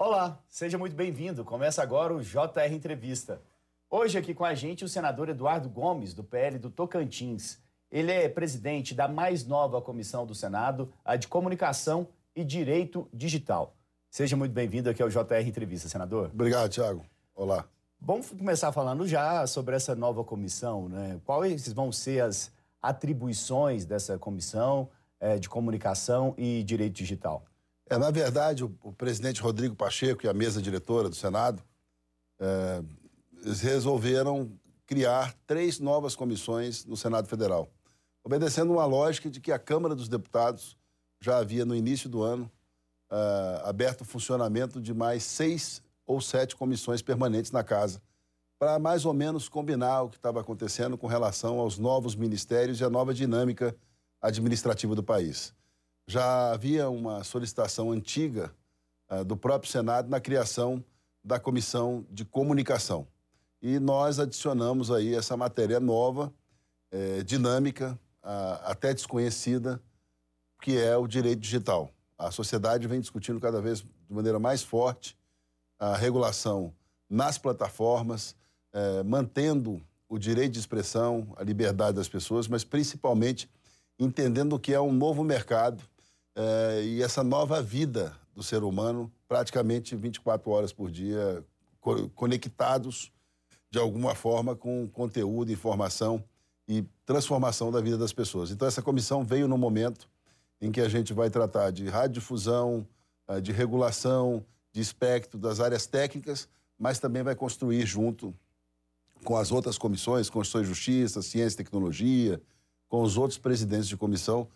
Olá, seja muito bem-vindo. Começa agora o JR Entrevista. Hoje aqui com a gente o senador Eduardo Gomes, do PL do Tocantins. Ele é presidente da mais nova comissão do Senado, a de Comunicação e Direito Digital. Seja muito bem-vindo aqui ao JR Entrevista, senador. Obrigado, Tiago. Olá. Vamos começar falando já sobre essa nova comissão, né? Quais vão ser as atribuições dessa comissão é, de comunicação e direito digital? É, na verdade, o, o, presidente Rodrigo Pacheco e a mesa diretora do Senado é, resolveram criar três novas comissões no Senado Federal, obedecendo uma lógica de que a Câmara dos Deputados já havia, no início do ano, é, aberto o funcionamento de mais seis ou sete comissões permanentes na casa, para mais ou menos combinar o que estava acontecendo com relação aos novos ministérios e a nova dinâmica administrativa do país. Já havia uma solicitação antiga uh, do próprio Senado na criação da Comissão de Comunicação. E nós adicionamos aí essa matéria nova, eh, dinâmica, uh, até desconhecida, que é o direito digital. A sociedade vem discutindo cada vez de maneira mais forte a regulação nas plataformas, eh, mantendo o direito de expressão, a liberdade das pessoas, mas principalmente entendendo que é um novo mercado eh, e essa nova vida do ser humano, praticamente 24 horas por dia, co conectados de alguma forma com conteúdo, informação e transformação da vida das pessoas. Então, essa comissão veio no momento em que a gente vai tratar de radiodifusão, eh, de regulação, de espectro das áreas técnicas, mas também vai construir junto com as outras comissões, Constituição e Justiça, Ciência e Tecnologia, com os outros presidentes de comissão,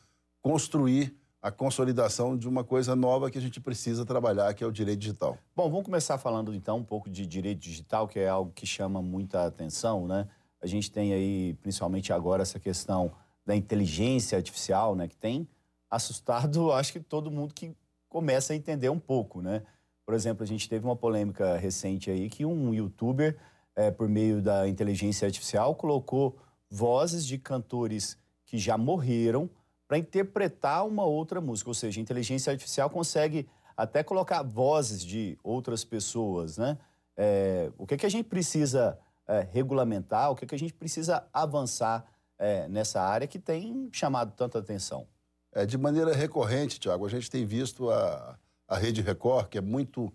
construir a consolidação de uma coisa nova que a gente precisa trabalhar, que é o direito digital. Bom, vamos começar falando então um pouco de direito digital, que é algo que chama muita atenção, né? A gente tem aí, principalmente agora, essa questão da inteligência artificial, né? Que tem assustado, acho que todo mundo que começa a entender um pouco, né? Por exemplo, a gente teve uma polêmica recente aí que um youtuber, é, por meio da inteligência artificial, colocou vozes de cantores que já morreram para interpretar uma outra música. Ou seja, a inteligência artificial consegue até colocar vozes de outras pessoas, né? É, o que, que a gente precisa é, regulamentar, o que, que a gente precisa avançar é, nessa área que tem chamado tanta atenção? É, de maneira recorrente, Tiago, a gente tem visto a, a Rede Record, que é muito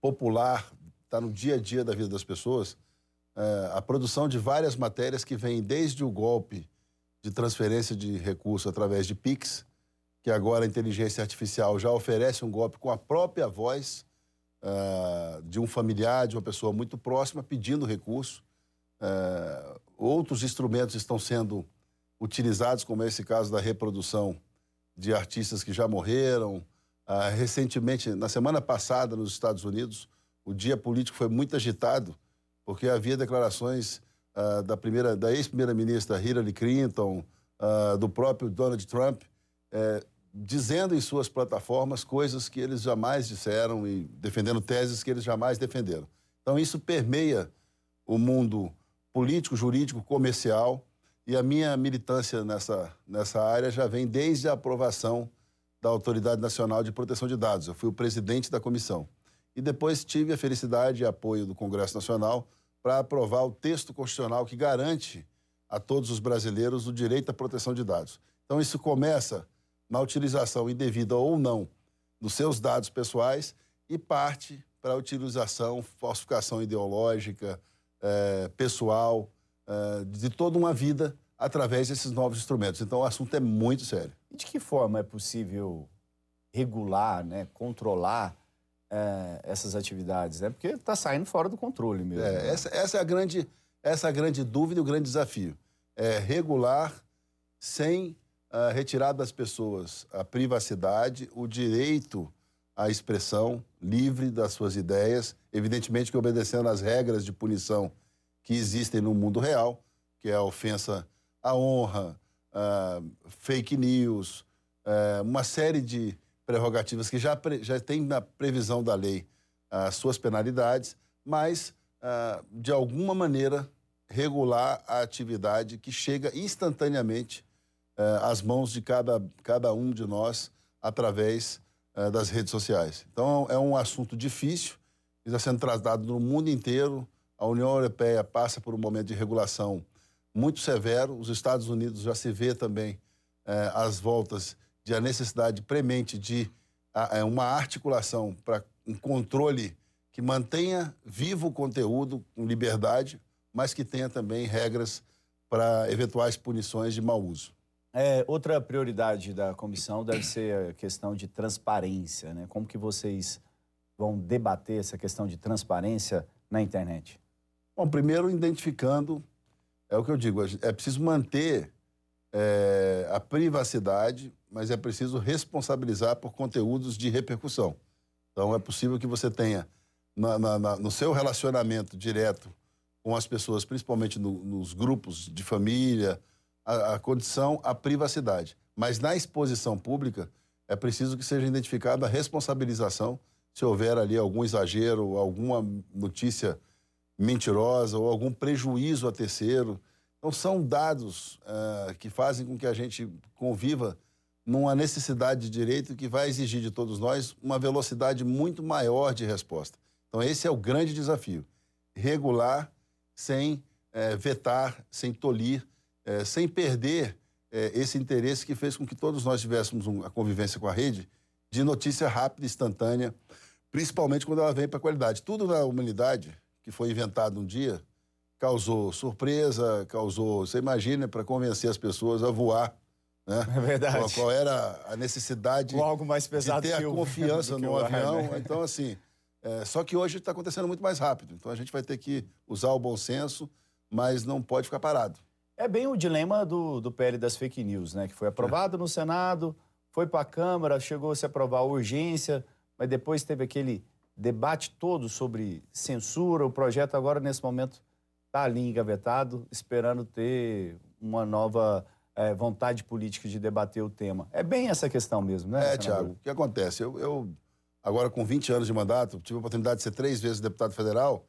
popular, está no dia a dia da vida das pessoas, a produção de várias matérias que vêm desde o golpe de transferência de recursos através de PIX, que agora a inteligência artificial já oferece um golpe com a própria voz uh, de um familiar, de uma pessoa muito próxima, pedindo recurso. Uh, outros instrumentos estão sendo utilizados, como é esse caso da reprodução de artistas que já morreram, ah, recentemente, na semana passada, nos Estados Unidos, o dia político foi muito agitado, porque havia declarações ah, da primeira, da ex-primeira-ministra Hillary Clinton, ah, do próprio Donald Trump, eh, dizendo em suas plataformas coisas que eles jamais disseram e defendendo teses que eles jamais defenderam. Então, isso permeia o mundo político, jurídico, comercial, e a minha militância nessa, nessa área já vem desde a aprovação da Autoridade Nacional de Proteção de Dados. Eu fui o presidente da comissão. E depois tive a felicidade e apoio do Congresso Nacional para aprovar o texto constitucional que garante a todos os brasileiros o direito à proteção de dados. Então, isso começa na utilização indevida ou não dos seus dados pessoais e parte para a utilização, falsificação ideológica, é, pessoal, é, de toda uma vida através desses novos instrumentos. Então, o assunto é muito sério. E de que forma é possível regular, né, controlar é, essas atividades? Né? Porque está saindo fora do controle mesmo. É, né? essa, essa, é a grande, essa é a grande dúvida e o grande desafio. É regular sem uh, retirar das pessoas a privacidade, o direito à expressão livre das suas ideias, evidentemente que obedecendo às regras de punição que existem no mundo real, que é a ofensa à honra, uh, fake news, uh, uma série de prerrogativas que já, já tem na previsão da lei as suas penalidades, mas, uh, de alguma maneira, regular a atividade que chega instantaneamente uh, às mãos de cada, cada um de nós através das redes sociais. Então, é um assunto difícil, está sendo tratado no mundo inteiro. A União Europeia passa por um momento de regulação muito severo. Os Estados Unidos já se vê também é, as voltas de a necessidade premente de a, uma articulação para um controle que mantenha vivo o conteúdo com liberdade, mas que tenha também regras para eventuais punições de mau uso. É, outra prioridade da comissão deve ser a questão de transparência, né? Como que vocês vão debater essa questão de transparência na internet? Bom, primeiro identificando, é o que eu digo, é preciso manter é, a privacidade, mas é preciso responsabilizar por conteúdos de repercussão. Então, é possível que você tenha, na, na, na, no seu relacionamento direto com as pessoas, principalmente no, nos grupos de família, a, a condição, a privacidade. Mas na exposição pública, é preciso que seja identificada a responsabilização se houver ali algum exagero, alguma notícia mentirosa ou algum prejuízo a terceiro. Então, são dados uh, que fazem com que a gente conviva numa necessidade de direito que vai exigir de todos nós uma velocidade muito maior de resposta. Então, esse é o grande desafio: regular sem uh, vetar, sem tolir, é, sem perder esse interesse que fez com que todos nós tivéssemos a convivência com a rede de notícia rápida, instantânea, principalmente quando ela vem para a qualidade. Tudo na humanidade que foi inventado um dia causou surpresa, causou. Você imagina para convencer as pessoas a voar. Né? É verdade. Qual, qual era a necessidade Com algo mais pesado de ter a confiança no avião. Né? Então, assim. É, só que hoje está acontecendo muito mais rápido. Então a gente vai ter que usar o bom senso, mas não pode ficar parado. É bem o dilema do, do PL das fake news, né? Que foi aprovado é. no Senado, foi para a Câmara, chegou a se aprovar a urgência, mas depois teve aquele debate todo sobre censura. O projeto agora, nesse momento, está ali engavetado, esperando ter uma nova é, vontade política de debater o tema. É bem essa questão mesmo, né? É, Tiago. O que acontece? Eu, eu, agora com 20 anos de mandato, tive a oportunidade de ser três vezes deputado federal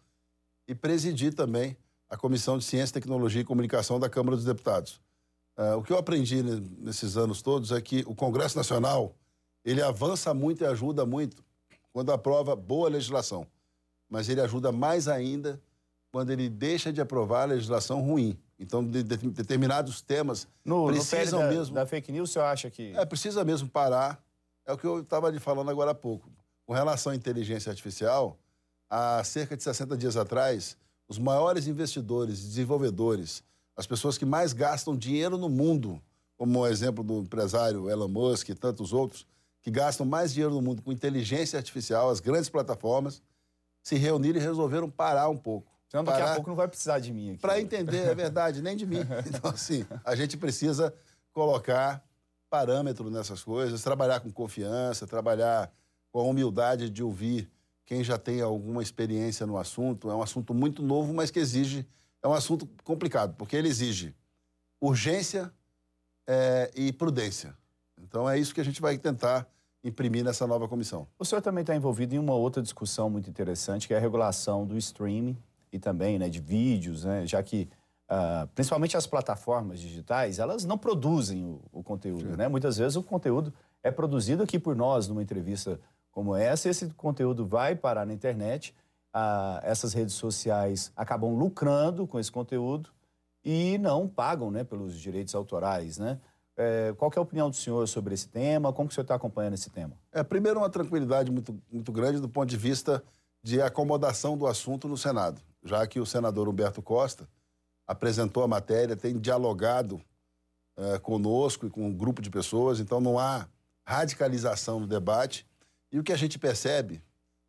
e presidi também a Comissão de Ciência, Tecnologia e Comunicação da Câmara dos Deputados. Uh, o que eu aprendi nesses anos todos é que o Congresso Nacional ele avança muito e ajuda muito quando aprova boa legislação, mas ele ajuda mais ainda quando ele deixa de aprovar a legislação ruim. Então, de, de, determinados temas no, precisam no da, mesmo. Da fake news, você acha que. É, precisa mesmo parar. É o que eu estava lhe falando agora há pouco. Com relação à inteligência artificial, há cerca de 60 dias atrás, os maiores investidores, desenvolvedores, as pessoas que mais gastam dinheiro no mundo, como o exemplo do empresário Elon Musk e tantos outros, que gastam mais dinheiro no mundo com inteligência artificial, as grandes plataformas, se reuniram e resolveram parar um pouco. Senão daqui parar... a pouco não vai precisar de mim aqui. Para entender, é verdade, nem de mim. Então, assim, a gente precisa colocar parâmetro nessas coisas, trabalhar com confiança, trabalhar com a humildade de ouvir quem já tem alguma experiência no assunto. É um assunto muito novo, mas que exige. É um assunto complicado, porque ele exige urgência é, e prudência. Então é isso que a gente vai tentar imprimir nessa nova comissão. O senhor também está envolvido em uma outra discussão muito interessante, que é a regulação do streaming e também né, de vídeos, né, já que uh, principalmente as plataformas digitais, elas não produzem o, o conteúdo. Né? Muitas vezes o conteúdo é produzido aqui por nós numa entrevista como essa, esse conteúdo vai parar na internet, ah, essas redes sociais acabam lucrando com esse conteúdo e não pagam né, pelos direitos autorais, né? É, qual é a opinião do senhor sobre esse tema? Como que o senhor está acompanhando esse tema? É, primeiro, uma tranquilidade muito, muito grande do ponto de vista de acomodação do assunto no Senado, já que o senador Humberto Costa apresentou a matéria, tem dialogado é, conosco e com um grupo de pessoas, então não há radicalização no debate e o que a gente percebe,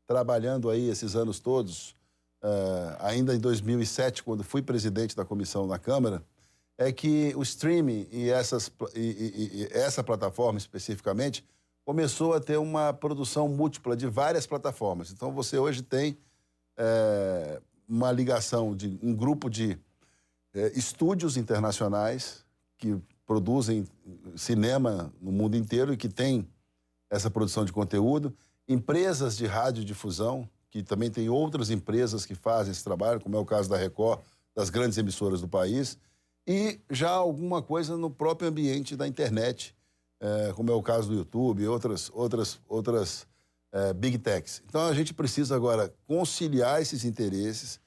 trabalhando aí esses anos todos, uh, ainda em 2007, quando fui presidente da comissão na Câmara, é que o streaming e, essas, e, e, e essa plataforma especificamente começou a ter uma produção múltipla de várias plataformas. Então você hoje tem é, uma ligação de um grupo de é, estúdios internacionais que produzem cinema no mundo inteiro e que tem essa produção de conteúdo, empresas de radiodifusão, que também tem outras empresas que fazem esse trabalho, como é o caso da Record, das grandes emissoras do país, e já alguma coisa no próprio ambiente da internet, é, como é o caso do YouTube outras, outras, outras é, big techs. Então a gente precisa agora conciliar esses interesses,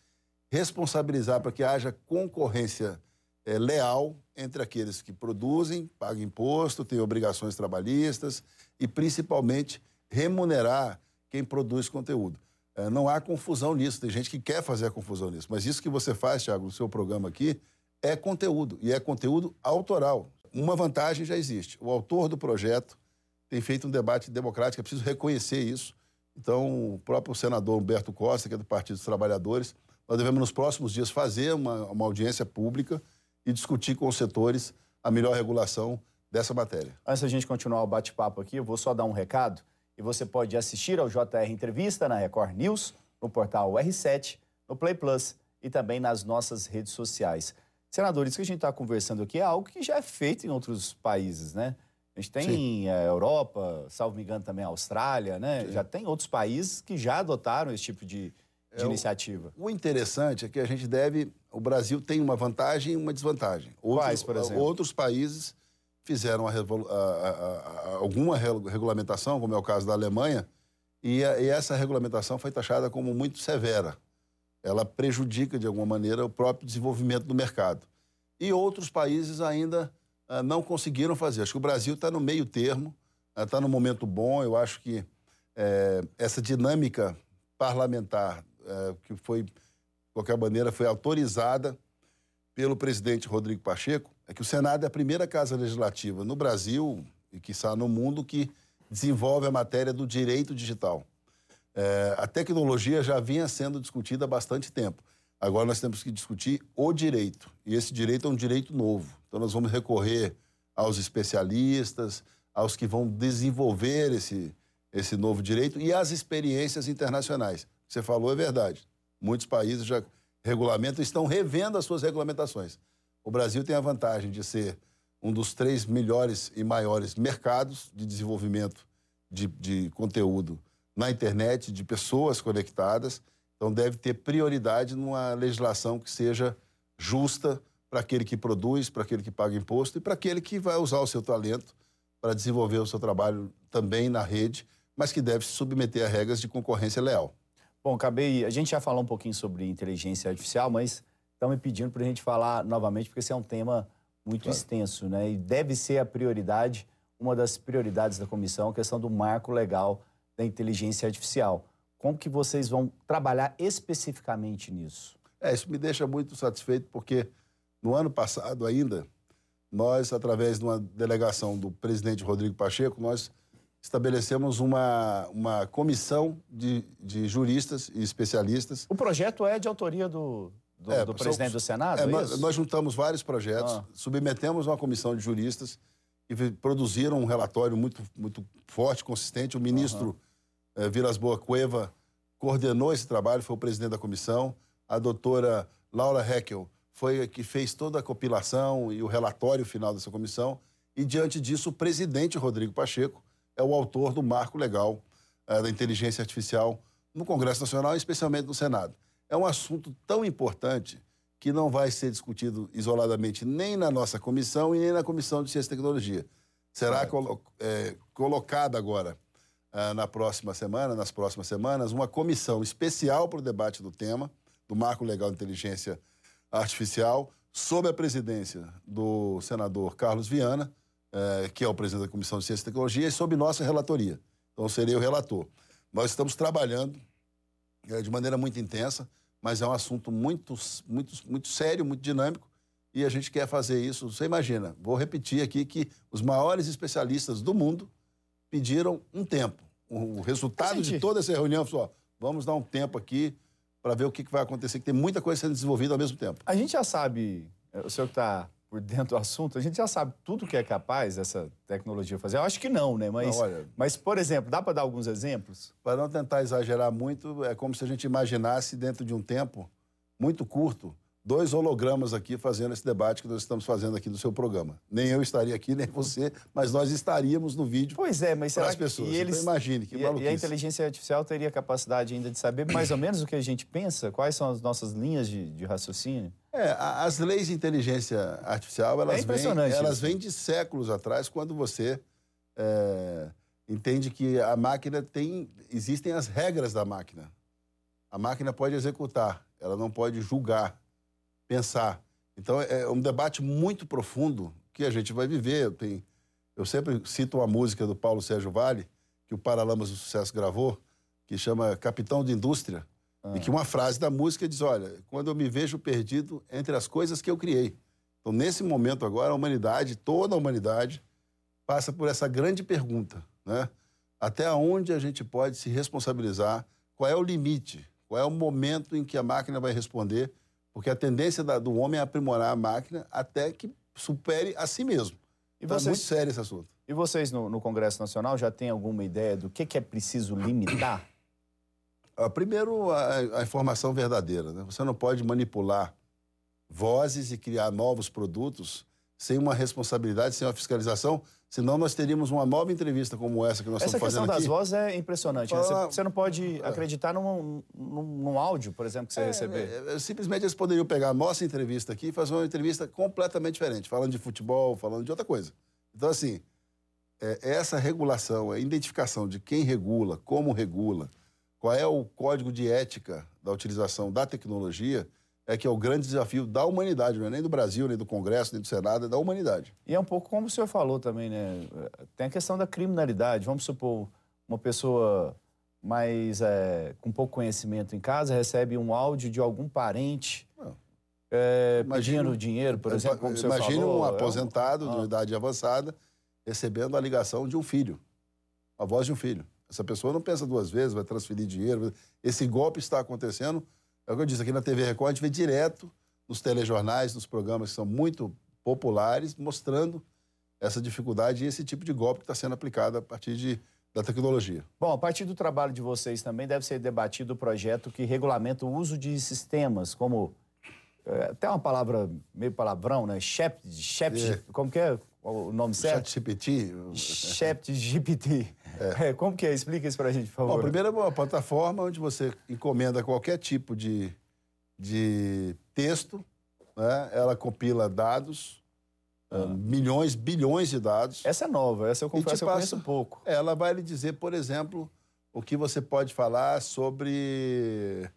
responsabilizar para que haja concorrência é, leal entre aqueles que produzem, pagam imposto, têm obrigações trabalhistas e, principalmente, remunerar quem produz conteúdo. É, não há confusão nisso, tem gente que quer fazer a confusão nisso, mas isso que você faz, Thiago, no seu programa aqui, é conteúdo, e é conteúdo autoral. Uma vantagem já existe: o autor do projeto tem feito um debate democrático, é preciso reconhecer isso. Então, o próprio senador Humberto Costa, que é do Partido dos Trabalhadores, nós devemos, nos próximos dias, fazer uma, uma audiência pública e discutir com os setores a melhor regulação dessa matéria. Antes da gente continuar o bate-papo aqui, eu vou só dar um recado. E você pode assistir ao JR Entrevista na Record News, no portal R7, no Play Plus e também nas nossas redes sociais. Senador, isso que a gente está conversando aqui é algo que já é feito em outros países, né? A gente tem a Europa, salvo me engano também a Austrália, né? Sim. Já tem outros países que já adotaram esse tipo de, de é, iniciativa. O, o, interessante é que a gente deve. O Brasil tem uma vantagem e uma desvantagem. Outros, Quais, por exemplo? Outros países fizeram a, a, a, alguma regulamentação, como é o caso da Alemanha, e, e essa regulamentação foi taxada como muito severa. Ela prejudica, de alguma maneira, o próprio desenvolvimento do mercado. E outros países ainda não conseguiram fazer. Acho que o Brasil está no meio termo, está uh, no momento bom. Eu acho que uh, essa dinâmica parlamentar, eh, que foi, de qualquer maneira, foi autorizada pelo presidente Rodrigo Pacheco, é que o Senado é a primeira casa legislativa no Brasil e está no mundo que desenvolve a matéria do direito digital. É, a tecnologia já vinha sendo discutida há bastante tempo. Agora nós temos que discutir o direito. E esse direito é um direito novo. Então nós vamos recorrer aos especialistas, aos que vão desenvolver esse, esse novo direito e às experiências internacionais. O que você falou é verdade. Muitos países já regulamentam, estão revendo as suas regulamentações. O Brasil tem a vantagem de ser um dos três melhores e maiores mercados de desenvolvimento de, de conteúdo na internet, de pessoas conectadas. Então, deve ter prioridade numa legislação que seja justa para aquele que produz, para aquele que paga imposto e para aquele que vai usar o seu talento para desenvolver o seu trabalho também na rede, mas que deve se submeter a regras de concorrência leal. Bom, acabei. A gente já falou um pouquinho sobre inteligência artificial, mas estão me pedindo para a gente falar novamente, porque esse é um tema muito claro. extenso, né? E deve ser a prioridade, uma das prioridades da comissão, a questão do marco legal da inteligência artificial. Como que vocês vão trabalhar especificamente nisso? É, isso me deixa muito satisfeito, porque no ano passado ainda, nós, através de uma delegação do presidente Rodrigo Pacheco, nós estabelecemos uma, uma comissão de, de juristas e especialistas. O projeto é de autoria do, do, é, do presidente são, do Senado? É, é nós, nós, juntamos vários projetos, ah. submetemos uma comissão de juristas que produziram um relatório muito, muito forte, consistente. O ministro uhum. Vilas Boa Cueva coordenou esse trabalho, foi o presidente da comissão. A doutora Laura Heckel foi a que fez toda a compilação e o relatório final dessa comissão. E, diante disso, o presidente Rodrigo Pacheco é o autor do marco legal é, da inteligência artificial no Congresso Nacional, especialmente no Senado. É um assunto tão importante que não vai ser discutido isoladamente nem na nossa comissão e nem na Comissão de Ciência e Tecnologia. Será colo é, colocada agora, ah, na próxima semana, nas próximas semanas, uma comissão especial para o debate do tema, do Marco Legal de Inteligência Artificial, sob a presidência do senador Carlos Viana, é, que é o presidente da Comissão de Ciência e Tecnologia, e sob nossa relatoria. Então, serei o relator. Nós estamos trabalhando é, de maneira muito intensa mas é um assunto muito, muito, muito sério, muito dinâmico, e a gente quer fazer isso. Você imagina, vou repetir aqui que os maiores especialistas do mundo pediram um tempo. O resultado de toda essa reunião foi: ó, vamos dar um tempo aqui para ver o que vai acontecer, que tem muita coisa sendo desenvolvida ao mesmo tempo. A gente já sabe, o senhor que está por dentro do assunto, a gente já sabe tudo que é capaz essa tecnologia fazer? Eu acho que não, né? Mas, não, olha, mas por exemplo, dá para dar alguns exemplos? Para não tentar exagerar muito, é como se a gente imaginasse dentro de um tempo muito curto dois hologramas aqui fazendo esse debate que nós estamos fazendo aqui no seu programa. Nem eu estaria aqui, nem você, mas nós estaríamos no vídeo. Pois é, mas será as pessoas. que eles... Então, imagine que e, e a inteligência artificial teria capacidade ainda de saber mais ou menos o que a gente pensa? Quais são as nossas linhas de, de raciocínio? É, as leis de inteligência artificial, elas, é vêm, elas vêm de séculos atrás, quando você é, entende que a máquina tem. Existem as regras da máquina. A máquina pode executar, ela não pode julgar, pensar. Então é um debate muito profundo que a gente vai viver. Eu, tenho, eu sempre cito uma música do Paulo Sérgio Vale, que o Paralamas do Sucesso gravou, que chama Capitão de Indústria, ah. e que uma frase da música diz: Olha, quando eu me vejo perdido entre as coisas que eu criei. Então, nesse momento agora, a humanidade, toda a humanidade, passa por essa grande pergunta, né? Até onde a gente pode se responsabilizar? Qual é o limite? Qual é o momento em que a máquina vai responder? Porque a tendência da, do homem é aprimorar a máquina até que supere a si mesmo. E então, é vocês, é muito sério esse assunto. E vocês no, no Congresso Nacional já têm alguma ideia do que, que é preciso limitar? Ah, primeiro, a, a, informação verdadeira. Né? Você não pode manipular vozes e criar novos produtos sem uma responsabilidade, sem uma fiscalização, senão nós teríamos uma nova entrevista como essa que nós essa estamos fazendo aqui. Essa questão das vozes é impressionante. Né? Você, você, não pode é. acreditar num, num, num, áudio, por exemplo, que você é, receber. É, é, simplesmente eles poderiam pegar a nossa entrevista aqui e fazer uma entrevista completamente diferente, falando de futebol, falando de outra coisa. Então, assim, é, essa regulação, a identificação de quem regula, como regula, qual é o código de ética da utilização da tecnologia, é que é o grande desafio da humanidade, não é nem do Brasil, nem do Congresso, nem do Senado, é da humanidade. E é um pouco como o senhor falou também, né? Tem a questão da criminalidade. Vamos supor, uma pessoa mais é, com pouco conhecimento em casa recebe um áudio de algum parente é, pedindo dinheiro, por exemplo, como senhor Imagine falou. um aposentado é um... de idade avançada recebendo a ligação de um filho, a voz de um filho. Essa pessoa não pensa duas vezes, vai transferir dinheiro. Esse golpe está acontecendo é o que eu disse, aqui na TV Record a gente vê direto nos telejornais, nos programas que são muito populares, mostrando essa dificuldade e esse tipo de golpe que está sendo aplicado a partir de, da tecnologia. Bom, a partir do trabalho de vocês também deve ser debatido o projeto que regulamenta o uso de sistemas como até uma palavra meio palavrão, né? Chat, chat, é. como que é o nome certo? Chat GPT. Chat GPT. É. É, como que é? Explica isso para a gente, por favor. Bom, primeiro é uma plataforma onde você encomenda qualquer tipo de, de texto, né? ela compila dados, ah. milhões, bilhões de dados. Essa é nova, essa eu confesso que eu conheço pouco. Ela vai lhe dizer, por exemplo, o que você pode falar sobre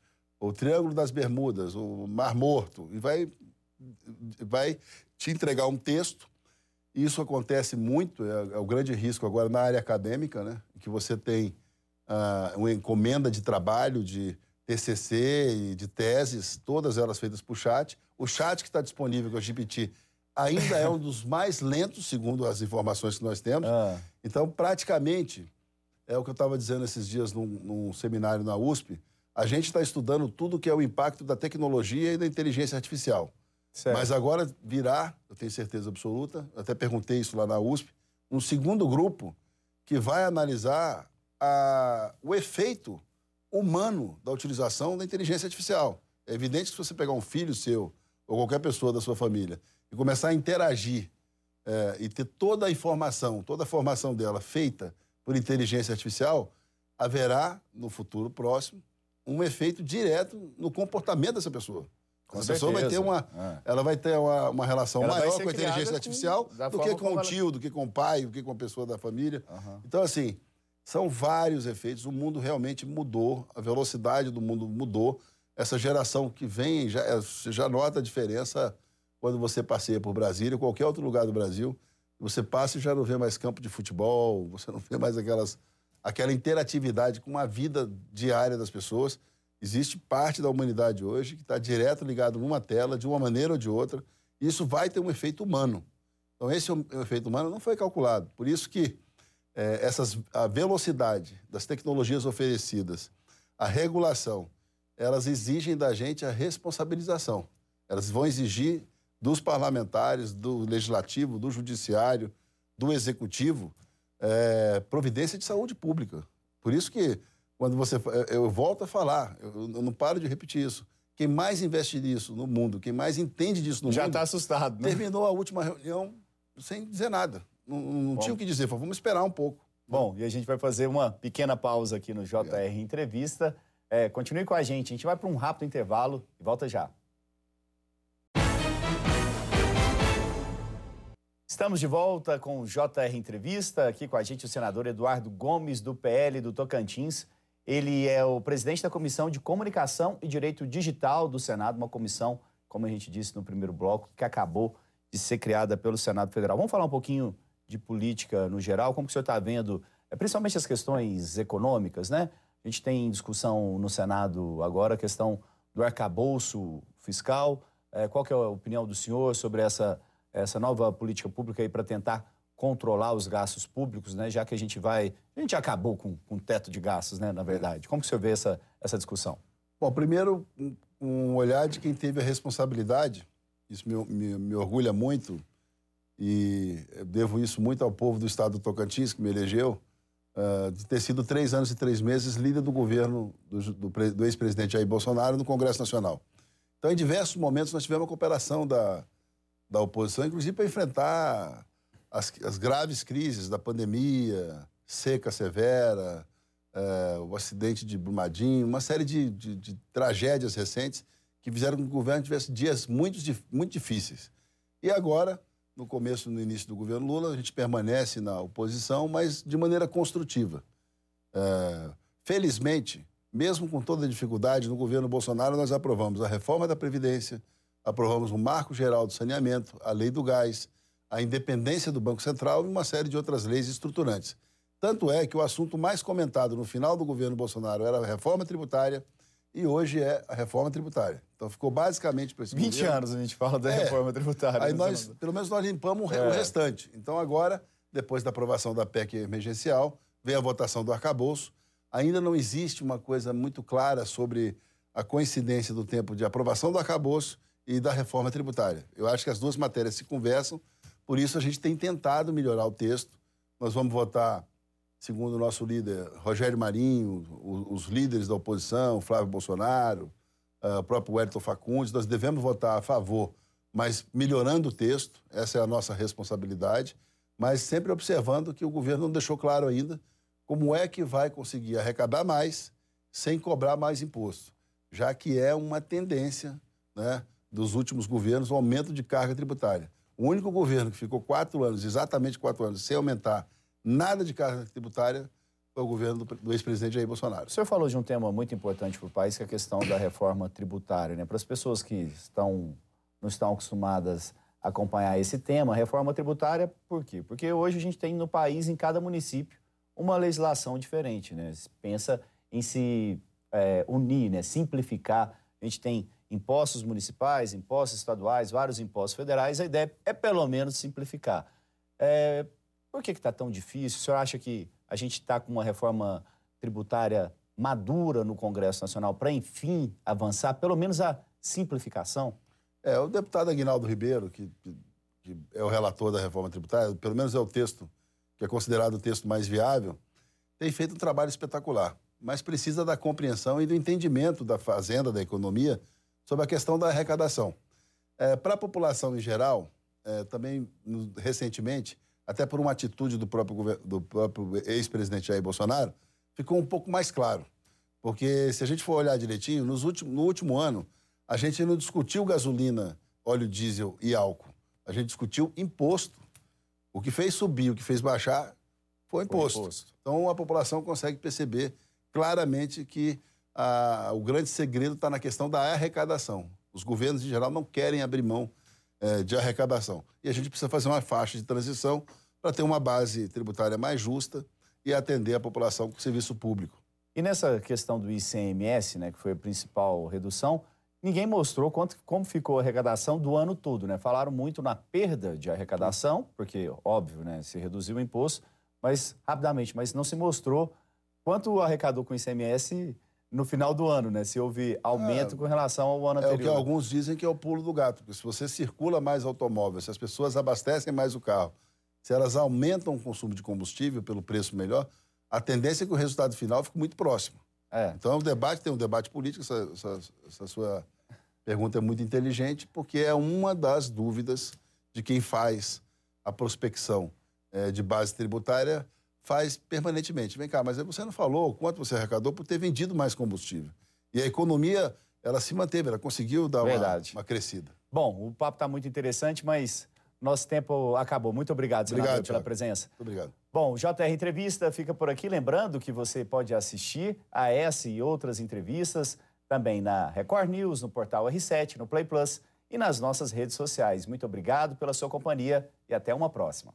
o Triângulo das Bermudas, o Mar Morto, e vai, vai te entregar um texto isso acontece muito, é, é, o grande risco agora na área acadêmica, né? que você tem uh, uma encomenda de trabalho, de TCC e de teses, todas elas feitas por chat. O chat que está disponível com o GPT ainda é um dos mais lentos, segundo as informações que nós temos. Ah. Então, praticamente, é o que eu estava dizendo esses dias num, num seminário na USP, a gente está estudando tudo que é o impacto da tecnologia e da inteligência artificial. Certo. Mas agora virá, eu tenho certeza absoluta, até perguntei isso lá na USP, um segundo grupo que vai analisar a, o efeito humano da utilização da inteligência artificial. É evidente que se você pegar um filho seu ou qualquer pessoa da sua família e começar a interagir é, e ter toda a informação, toda a formação dela feita por inteligência artificial, haverá, no futuro próximo, um efeito direto no comportamento dessa pessoa. Com a pessoa vai ter uma, é. ela vai ter uma, uma relação ela maior com a inteligência artificial do que com o tio, do que com o pai, do que com a pessoa da família. Uhum. Então, assim, são vários efeitos. O mundo realmente mudou, a velocidade do mundo mudou. Essa geração que vem, já, é, você já nota a diferença quando você passeia por Brasília, ou qualquer outro lugar do Brasil. Você passa e já não vê mais campo de futebol, você não vê mais aquelas, aquela interatividade com a vida diária das pessoas. Existe parte da humanidade hoje que está direto ligado numa tela, de uma maneira ou de outra, e isso vai ter um efeito humano. Então, esse efeito humano não foi calculado. Por isso que é, essas, a velocidade das tecnologias oferecidas, a regulação, elas exigem da gente a responsabilização. Elas vão exigir dos parlamentares, do legislativo, do judiciário, do executivo, é, providência de saúde pública. Por isso que quando você. Eu volto a falar, eu não paro de repetir isso. Quem mais investe nisso no mundo, quem mais entende disso no Já mundo. Já está assustado, né? Terminou a última reunião sem dizer nada. Não, não tinha o que dizer, falou, vamos esperar um pouco. Bom, e a gente vai fazer uma pequena pausa aqui no JR. Entrevista. É, continue com a gente, a gente vai para um rápido intervalo e volta já. Estamos de volta com o JR Entrevista. Aqui com a gente o senador Eduardo Gomes, do PL do Tocantins. Ele é o presidente da Comissão de Comunicação e Direito Digital do Senado, uma comissão, como a gente disse no primeiro bloco, que acabou de ser criada pelo Senado Federal. Vamos falar um pouquinho de política no geral, como o senhor está vendo, é, principalmente as questões econômicas, né? A gente tem discussão no Senado agora a questão do arcabouço fiscal. É, qual que é a opinião do senhor sobre essa, essa nova política pública aí para tentar controlar os gastos públicos, né? Já que a gente vai, a gente acabou com, com o teto de gastos, né? Na verdade, como que o senhor vê essa, essa discussão? Bom, primeiro um, um olhar de quem teve a responsabilidade. Isso me, me, me orgulha muito e devo isso muito ao povo do estado do Tocantins que me elegeu uh, de ter sido três anos e três meses líder do governo do, do, do ex-presidente Jair Bolsonaro no Congresso Nacional. Então, em diversos momentos, nós tivemos a cooperação da, da oposição, inclusive para enfrentar as, as, graves crises da pandemia, seca severa, uh, o acidente de Brumadinho, uma série de, de, de, tragédias recentes que fizeram com que o governo tivesse dias muito, muito difíceis. E agora no começo, no início do governo Lula, a gente permanece na oposição, mas de maneira construtiva. É, felizmente, mesmo com toda a dificuldade, no governo Bolsonaro nós aprovamos a reforma da Previdência, aprovamos o Marco Geral do Saneamento, a Lei do Gás, a independência do Banco Central e uma série de outras leis estruturantes. Tanto é que o assunto mais comentado no final do governo Bolsonaro era a reforma tributária e hoje é a reforma tributária. Então ficou basicamente para esse 20 governo. anos a gente fala da é, reforma tributária. Aí nós, pelo menos nós limpamos é. o restante. Então agora, depois da aprovação da PEC emergencial, vem a votação do arcabouço. Ainda não existe uma coisa muito clara sobre a coincidência do tempo de aprovação do arcabouço e da reforma tributária. Eu acho que as duas matérias se conversam, por isso a gente tem tentado melhorar o texto. Nós vamos votar segundo o nosso líder Rogério Marinho, os, líderes da oposição, Flávio Bolsonaro, uh, o próprio Wellington Facundes, nós devemos votar a favor, mas melhorando o texto, essa é a nossa responsabilidade, mas sempre observando que o governo não deixou claro ainda como é que vai conseguir arrecadar mais sem cobrar mais imposto, já que é uma tendência né, dos últimos governos o aumento de carga tributária. O único governo que ficou quatro anos, exatamente quatro anos, sem aumentar nada de carga tributária foi o governo do, ex-presidente Jair Bolsonaro. O senhor falou de um tema muito importante para o país, que é a questão da reforma tributária. Né? Para as pessoas que estão, não estão acostumadas a acompanhar esse tema, reforma tributária, por quê? Porque hoje a gente tem no país, em cada município, uma legislação diferente. Né? Se pensa em se é, unir, né? simplificar. A gente tem impostos municipais, impostos estaduais, vários impostos federais. A ideia é, pelo menos, simplificar. É, por que está tão difícil? O senhor acha que a gente está com uma reforma tributária madura no Congresso Nacional para, enfim, avançar, pelo menos a simplificação? É, o deputado Aguinaldo Ribeiro, que, que é o relator da reforma tributária, pelo menos é o texto que é considerado o texto mais viável, tem feito um trabalho espetacular, mas precisa da compreensão e do entendimento da fazenda, da economia, sobre a questão da arrecadação. É, Para a população em geral, é, também no, recentemente, até por uma atitude do próprio, do próprio ex-presidente Jair Bolsonaro, ficou um pouco mais claro. Porque se a gente for olhar direitinho, nos últimos, no último ano, a gente não discutiu gasolina, óleo diesel e álcool. A gente discutiu imposto. O que fez subir, o que fez baixar foi imposto. Foi imposto. Então a população consegue perceber claramente que a, o grande segredo está na questão da arrecadação. Os governos, em geral, não querem abrir mão é, de arrecadação. E a gente precisa fazer uma faixa de transição para ter uma base tributária mais justa e atender a população com serviço público. E nessa questão do ICMS, né, que foi a principal redução, ninguém mostrou quanto, como ficou a arrecadação do ano todo. Né? Falaram muito na perda de arrecadação, porque, óbvio, né, se reduziu o imposto, mas rapidamente, mas não se mostrou quanto arrecadou com o ICMS no final do ano, né? Se houve aumento é, com relação ao ano anterior. É o que alguns dizem que é o pulo do gato, porque se você circula mais automóvel, se as pessoas abastecem mais o carro, se elas aumentam o consumo de combustível pelo preço melhor, a tendência é que o resultado final fique muito próximo. É. Então, o debate tem um debate político, essa, essa, essa sua pergunta é muito inteligente, porque é uma das dúvidas de quem faz a prospecção é, de base tributária faz permanentemente. Vem cá, mas você não falou quanto você arrecadou por ter vendido mais combustível. E a economia, ela se manteve, ela conseguiu dar uma, uma, crescida. Bom, o papo está muito interessante, mas Nosso tempo acabou. Muito obrigado, senador, Obrigado, pela Thiago. presença. Muito obrigado. Bom, o JR Entrevista fica por aqui. Lembrando que você pode assistir a essa e outras entrevistas também na Record News, no portal R7, no Play Plus e nas nossas redes sociais. Muito obrigado pela sua companhia e até uma próxima.